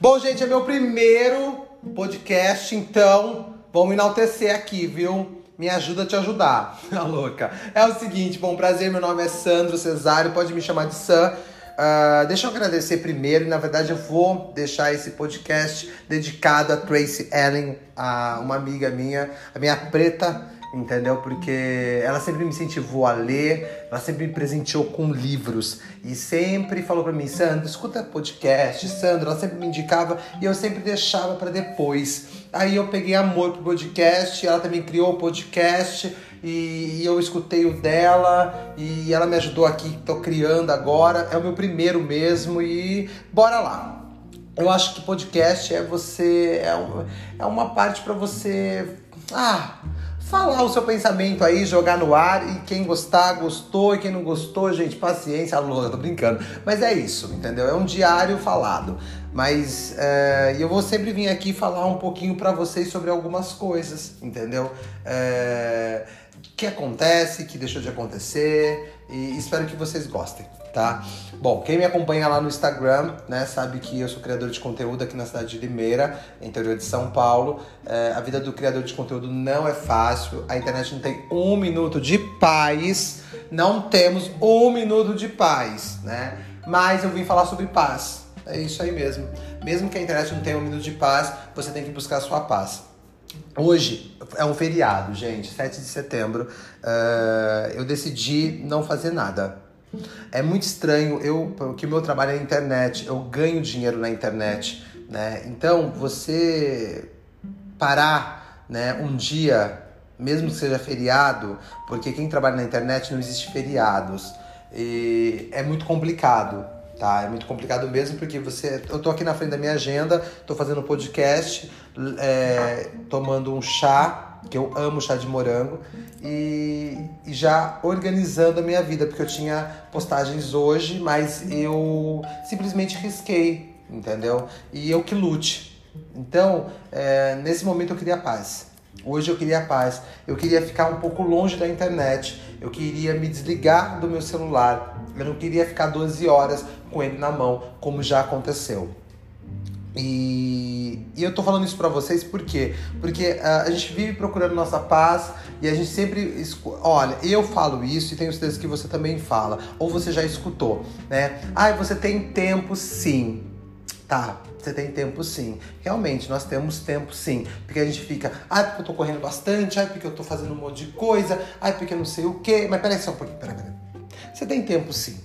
Bom, gente, é meu primeiro podcast, então vamos enaltecer aqui, viu? Me ajuda a te ajudar. A louca. É o seguinte, bom, prazer, meu nome é Sandro Cesário, pode me chamar de Sam. Uh, deixa eu agradecer primeiro, na verdade eu vou deixar esse podcast dedicado a Tracy Ellen, a uma amiga minha, a minha preta entendeu? Porque ela sempre me incentivou a ler, ela sempre me presenteou com livros e sempre falou para mim, Sandro, escuta podcast, Sandro, ela sempre me indicava e eu sempre deixava para depois. Aí eu peguei amor pro podcast, ela também criou o podcast e, eu escutei o dela e ela me ajudou aqui, tô criando agora, é o meu primeiro mesmo e bora lá. Eu acho que podcast é você é, é uma parte para você ah, falar o seu pensamento aí, jogar no ar e quem gostar, gostou e quem não gostou, gente, paciência, louca, tô brincando. Mas é isso, entendeu? É um diário falado. Mas é, eu vou sempre vir aqui falar um pouquinho para vocês sobre algumas coisas, entendeu? É, que acontece, que deixou de acontecer e espero que vocês gostem tá? Bom, quem me acompanha lá no Instagram, né, sabe que eu sou criador de conteúdo aqui na cidade de Limeira, interior de São Paulo. É, a vida do criador de conteúdo não é fácil, a internet não tem um minuto de paz, não temos um minuto de paz, né? Mas eu vim falar sobre paz. É isso aí mesmo. Mesmo que a internet não tenha um minuto de paz, você tem que buscar a sua paz. Hoje é um feriado, gente, 7 de setembro. Uh, eu decidi não fazer nada é muito estranho, eu, porque o meu trabalho é na internet, eu ganho dinheiro na internet, né? Então, você parar, né, um dia, mesmo que seja feriado, porque quem trabalha na internet não existe feriados, e é muito complicado, tá? É muito complicado mesmo porque você, eu tô aqui na frente da minha agenda, tô fazendo um podcast, é, tomando um chá que eu amo chá de morango, e, e, já organizando a minha vida, porque eu tinha postagens hoje, mas eu simplesmente risquei, entendeu? E eu que lute. Então, é, nesse momento eu queria paz. Hoje eu queria paz. Eu queria ficar um pouco longe da internet. Eu queria me desligar do meu celular. Eu não queria ficar 12 horas com ele na mão, como já aconteceu. E, e eu tô falando isso para vocês por quê? Porque uh, a gente vive procurando nossa paz e a gente sempre. Olha, eu falo isso e tenho certeza que você também fala, ou você já escutou, né? Ah, você tem tempo sim. Tá, você tem tempo sim. Realmente, nós temos tempo sim. Porque a gente fica, ah, porque eu tô correndo bastante, ah, porque eu tô fazendo um monte de coisa, ah, porque eu não sei o quê. Mas peraí só um pouquinho, peraí, peraí. Você tem tempo sim.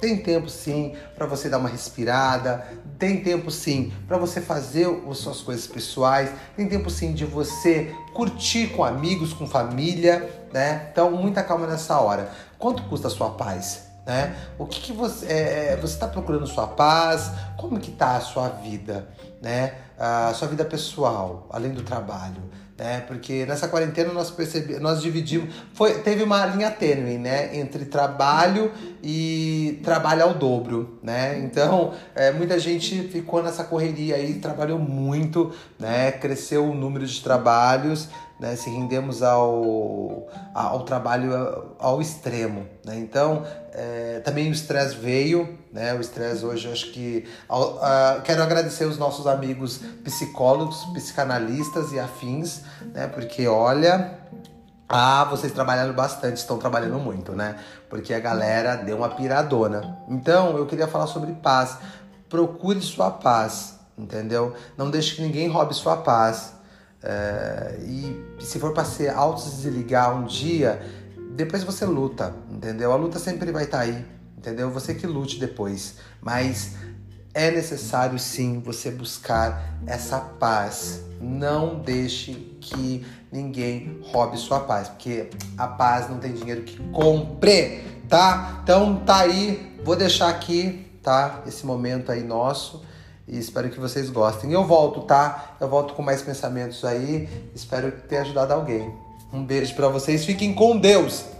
Tem tempo sim para você dar uma respirada, tem tempo sim para você fazer as suas coisas pessoais, tem tempo sim de você curtir com amigos, com família, né? Então, muita calma nessa hora. Quanto custa a sua paz? Né? O que, que você é, é você está procurando sua paz? Como que tá a sua vida, né? A sua vida pessoal, além do trabalho né? Porque nessa quarentena nós percebemos, nós dividimos, foi, teve uma linha tênue, né, entre trabalho e trabalho ao dobro, né? Então, é, muita gente ficou nessa correria aí, trabalhou muito, né? Cresceu o número de trabalhos, né? Se rendemos ao, ao trabalho ao extremo, né? Então, é, também o estresse veio, né? O estresse hoje, acho que. Uh, quero agradecer os nossos amigos psicólogos, psicanalistas e afins, né? Porque olha. Ah, vocês trabalharam bastante, estão trabalhando muito, né? Porque a galera deu uma piradona. Então, eu queria falar sobre paz. Procure sua paz, entendeu? Não deixe que ninguém roube sua paz. É, e se for para ser auto-desligar um dia, depois você luta, entendeu? A luta sempre vai estar tá aí, entendeu? Você que lute depois, mas é necessário sim você buscar essa paz. Não deixe que ninguém roube sua paz, porque a paz não tem dinheiro que compre, tá? Então tá aí, vou deixar aqui, tá? Esse momento aí nosso e espero que vocês gostem. Eu volto, tá? Eu volto com mais pensamentos aí. Espero ter ajudado alguém. Um beijo para vocês. Fiquem com Deus.